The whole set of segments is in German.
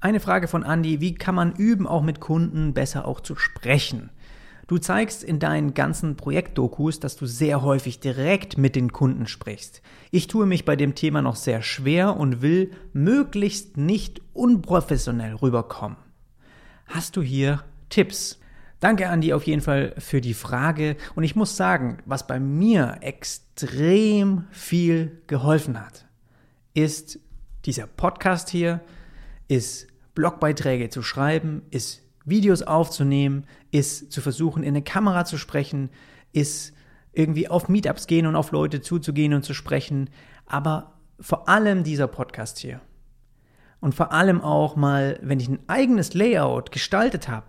Eine Frage von Andy, wie kann man üben, auch mit Kunden besser auch zu sprechen? Du zeigst in deinen ganzen Projektdokus, dass du sehr häufig direkt mit den Kunden sprichst. Ich tue mich bei dem Thema noch sehr schwer und will möglichst nicht unprofessionell rüberkommen. Hast du hier Tipps? Danke, Andi, auf jeden Fall für die Frage. Und ich muss sagen, was bei mir extrem viel geholfen hat, ist dieser Podcast hier, ist Blogbeiträge zu schreiben, ist Videos aufzunehmen, ist zu versuchen, in eine Kamera zu sprechen, ist irgendwie auf Meetups gehen und auf Leute zuzugehen und zu sprechen. Aber vor allem dieser Podcast hier. Und vor allem auch mal, wenn ich ein eigenes Layout gestaltet habe,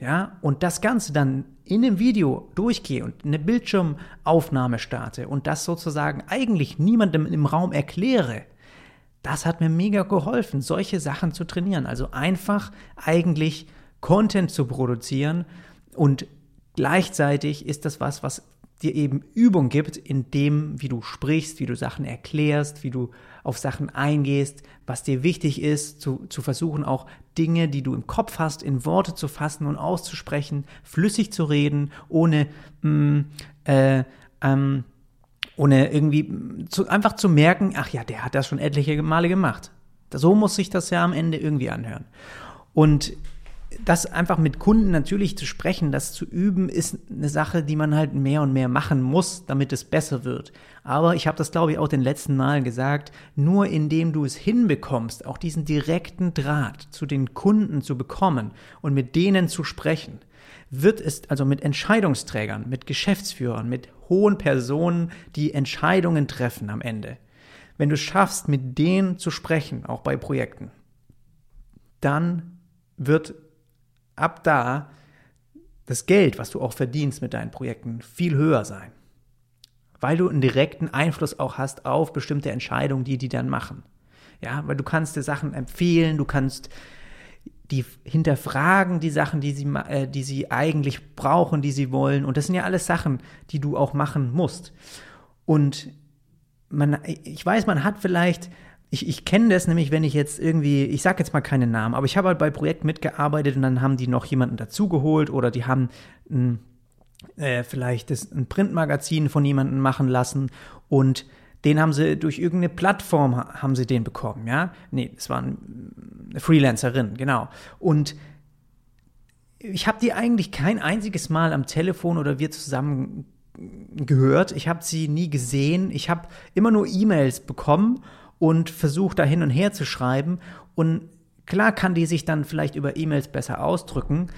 ja, und das Ganze dann in dem Video durchgehe und eine Bildschirmaufnahme starte und das sozusagen eigentlich niemandem im Raum erkläre, das hat mir mega geholfen, solche Sachen zu trainieren. Also einfach eigentlich Content zu produzieren und gleichzeitig ist das was, was dir eben Übung gibt in dem, wie du sprichst, wie du Sachen erklärst, wie du auf Sachen eingehst, was dir wichtig ist, zu, zu versuchen auch Dinge, die du im Kopf hast, in Worte zu fassen und auszusprechen, flüssig zu reden, ohne mh, mm, äh, ähm, ohne irgendwie zu, einfach zu merken, ach ja, der hat das schon etliche Male gemacht. So muss sich das ja am Ende irgendwie anhören. Und das einfach mit Kunden natürlich zu sprechen, das zu üben, ist eine Sache, die man halt mehr und mehr machen muss, damit es besser wird. Aber ich habe das, glaube ich, auch den letzten Malen gesagt, nur indem du es hinbekommst, auch diesen direkten Draht zu den Kunden zu bekommen und mit denen zu sprechen, wird es also mit Entscheidungsträgern, mit Geschäftsführern, mit hohen Personen, die Entscheidungen treffen am Ende. Wenn du schaffst, mit denen zu sprechen, auch bei Projekten, dann wird ab da das Geld, was du auch verdienst mit deinen Projekten, viel höher sein. Weil du einen direkten Einfluss auch hast auf bestimmte Entscheidungen, die die dann machen. Ja, weil du kannst dir Sachen empfehlen, du kannst die hinterfragen die Sachen, die sie, äh, die sie eigentlich brauchen, die sie wollen. Und das sind ja alles Sachen, die du auch machen musst. Und man, ich weiß, man hat vielleicht ich, ich kenne das nämlich, wenn ich jetzt irgendwie, ich sage jetzt mal keine Namen, aber ich habe halt bei Projekten mitgearbeitet und dann haben die noch jemanden dazugeholt oder die haben ein, äh, vielleicht das, ein Printmagazin von jemandem machen lassen und den haben sie durch irgendeine Plattform haben sie den bekommen, ja? Nee, es war eine Freelancerin, genau. Und ich habe die eigentlich kein einziges Mal am Telefon oder wir zusammen gehört. Ich habe sie nie gesehen. Ich habe immer nur E-Mails bekommen und versucht da hin und her zu schreiben. Und klar kann die sich dann vielleicht über E-Mails besser ausdrücken,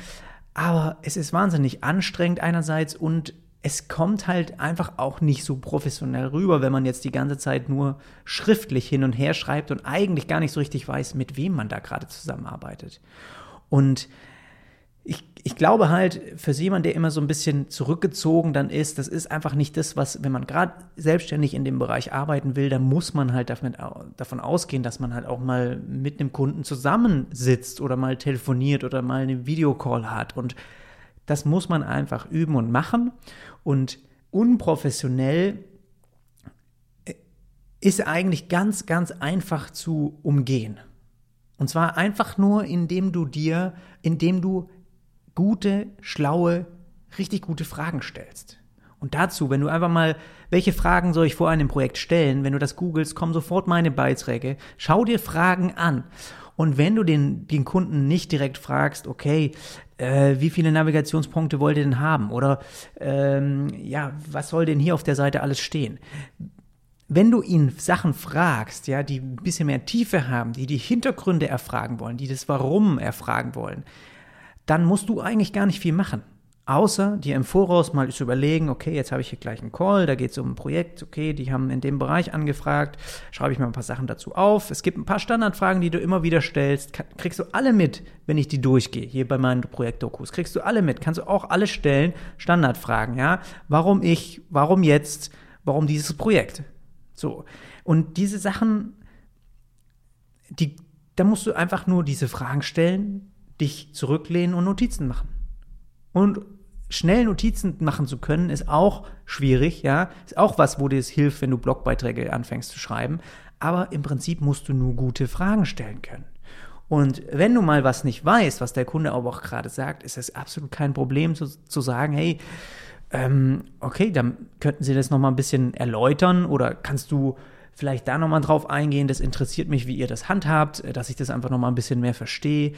aber es ist wahnsinnig anstrengend einerseits und es kommt halt einfach auch nicht so professionell rüber, wenn man jetzt die ganze Zeit nur schriftlich hin und her schreibt und eigentlich gar nicht so richtig weiß, mit wem man da gerade zusammenarbeitet. Und ich, ich glaube halt, für jemanden, der immer so ein bisschen zurückgezogen dann ist, das ist einfach nicht das, was, wenn man gerade selbstständig in dem Bereich arbeiten will, dann muss man halt davon, davon ausgehen, dass man halt auch mal mit einem Kunden zusammensitzt oder mal telefoniert oder mal eine Videocall hat. Und das muss man einfach üben und machen. Und unprofessionell äh, ist eigentlich ganz, ganz einfach zu umgehen. Und zwar einfach nur, indem du dir, indem du gute, schlaue, richtig gute Fragen stellst. Und dazu, wenn du einfach mal, welche Fragen soll ich vor einem Projekt stellen, wenn du das googelst, kommen sofort meine Beiträge. Schau dir Fragen an. Und wenn du den, den Kunden nicht direkt fragst, okay, äh, wie viele Navigationspunkte wollt ihr denn haben? Oder ähm, ja, was soll denn hier auf der Seite alles stehen? Wenn du ihn Sachen fragst, ja, die ein bisschen mehr Tiefe haben, die die Hintergründe erfragen wollen, die das Warum erfragen wollen, dann musst du eigentlich gar nicht viel machen. Außer dir im Voraus mal zu überlegen, okay, jetzt habe ich hier gleich einen Call, da geht es um ein Projekt, okay, die haben in dem Bereich angefragt, schreibe ich mal ein paar Sachen dazu auf. Es gibt ein paar Standardfragen, die du immer wieder stellst, kriegst du alle mit, wenn ich die durchgehe, hier bei meinen Projektdokus, kriegst du alle mit, kannst du auch alle stellen, Standardfragen, ja, warum ich, warum jetzt, warum dieses Projekt, so. Und diese Sachen, die, da musst du einfach nur diese Fragen stellen, dich zurücklehnen und Notizen machen. Und schnell Notizen machen zu können, ist auch schwierig, ja. Ist auch was, wo dir es hilft, wenn du Blogbeiträge anfängst zu schreiben. Aber im Prinzip musst du nur gute Fragen stellen können. Und wenn du mal was nicht weißt, was der Kunde aber auch gerade sagt, ist es absolut kein Problem zu, zu sagen, hey, ähm, okay, dann könnten Sie das nochmal ein bisschen erläutern oder kannst du vielleicht da nochmal drauf eingehen, das interessiert mich, wie ihr das handhabt, dass ich das einfach nochmal ein bisschen mehr verstehe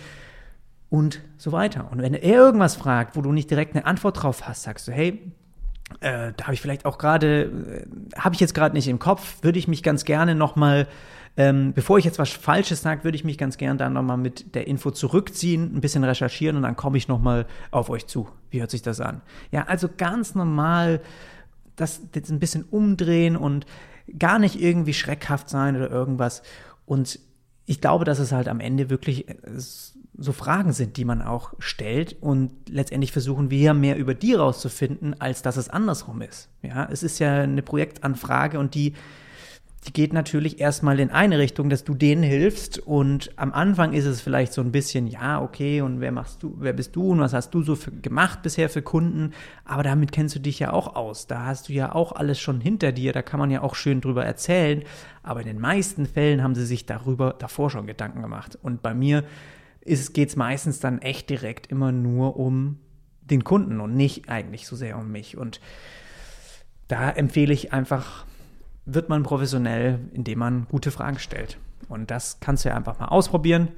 und so weiter. Und wenn er irgendwas fragt, wo du nicht direkt eine Antwort drauf hast, sagst du, hey, äh, da habe ich vielleicht auch gerade, äh, habe ich jetzt gerade nicht im Kopf, würde ich mich ganz gerne nochmal, ähm, bevor ich jetzt was Falsches sage, würde ich mich ganz gerne dann nochmal mit der Info zurückziehen, ein bisschen recherchieren und dann komme ich nochmal auf euch zu. Wie hört sich das an? Ja, also ganz normal das jetzt ein bisschen umdrehen und gar nicht irgendwie schreckhaft sein oder irgendwas. Und ich glaube, dass es halt am Ende wirklich äh, so Fragen sind, die man auch stellt und letztendlich versuchen wir mehr über die rauszufinden, als dass es andersrum ist. Ja, es ist ja eine Projektanfrage und die die geht natürlich erstmal in eine Richtung, dass du denen hilfst und am Anfang ist es vielleicht so ein bisschen, ja, okay, und wer machst du, wer bist du und was hast du so für, gemacht bisher für Kunden, aber damit kennst du dich ja auch aus, da hast du ja auch alles schon hinter dir, da kann man ja auch schön drüber erzählen, aber in den meisten Fällen haben sie sich darüber davor schon Gedanken gemacht. Und bei mir geht es meistens dann echt direkt immer nur um den Kunden und nicht eigentlich so sehr um mich und da empfehle ich einfach wird man professionell, indem man gute Fragen stellt. Und das kannst du ja einfach mal ausprobieren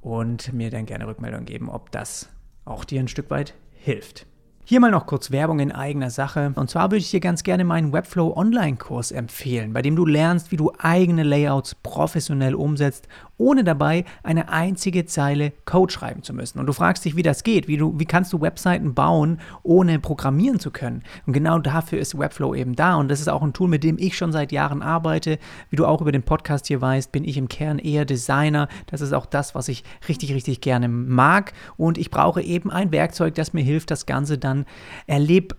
und mir dann gerne Rückmeldung geben, ob das auch dir ein Stück weit hilft. Hier mal noch kurz Werbung in eigener Sache. Und zwar würde ich dir ganz gerne meinen Webflow Online-Kurs empfehlen, bei dem du lernst, wie du eigene Layouts professionell umsetzt ohne dabei eine einzige Zeile Code schreiben zu müssen. Und du fragst dich, wie das geht, wie, du, wie kannst du Webseiten bauen, ohne programmieren zu können. Und genau dafür ist Webflow eben da. Und das ist auch ein Tool, mit dem ich schon seit Jahren arbeite. Wie du auch über den Podcast hier weißt, bin ich im Kern eher Designer. Das ist auch das, was ich richtig, richtig gerne mag. Und ich brauche eben ein Werkzeug, das mir hilft, das Ganze dann erlebbar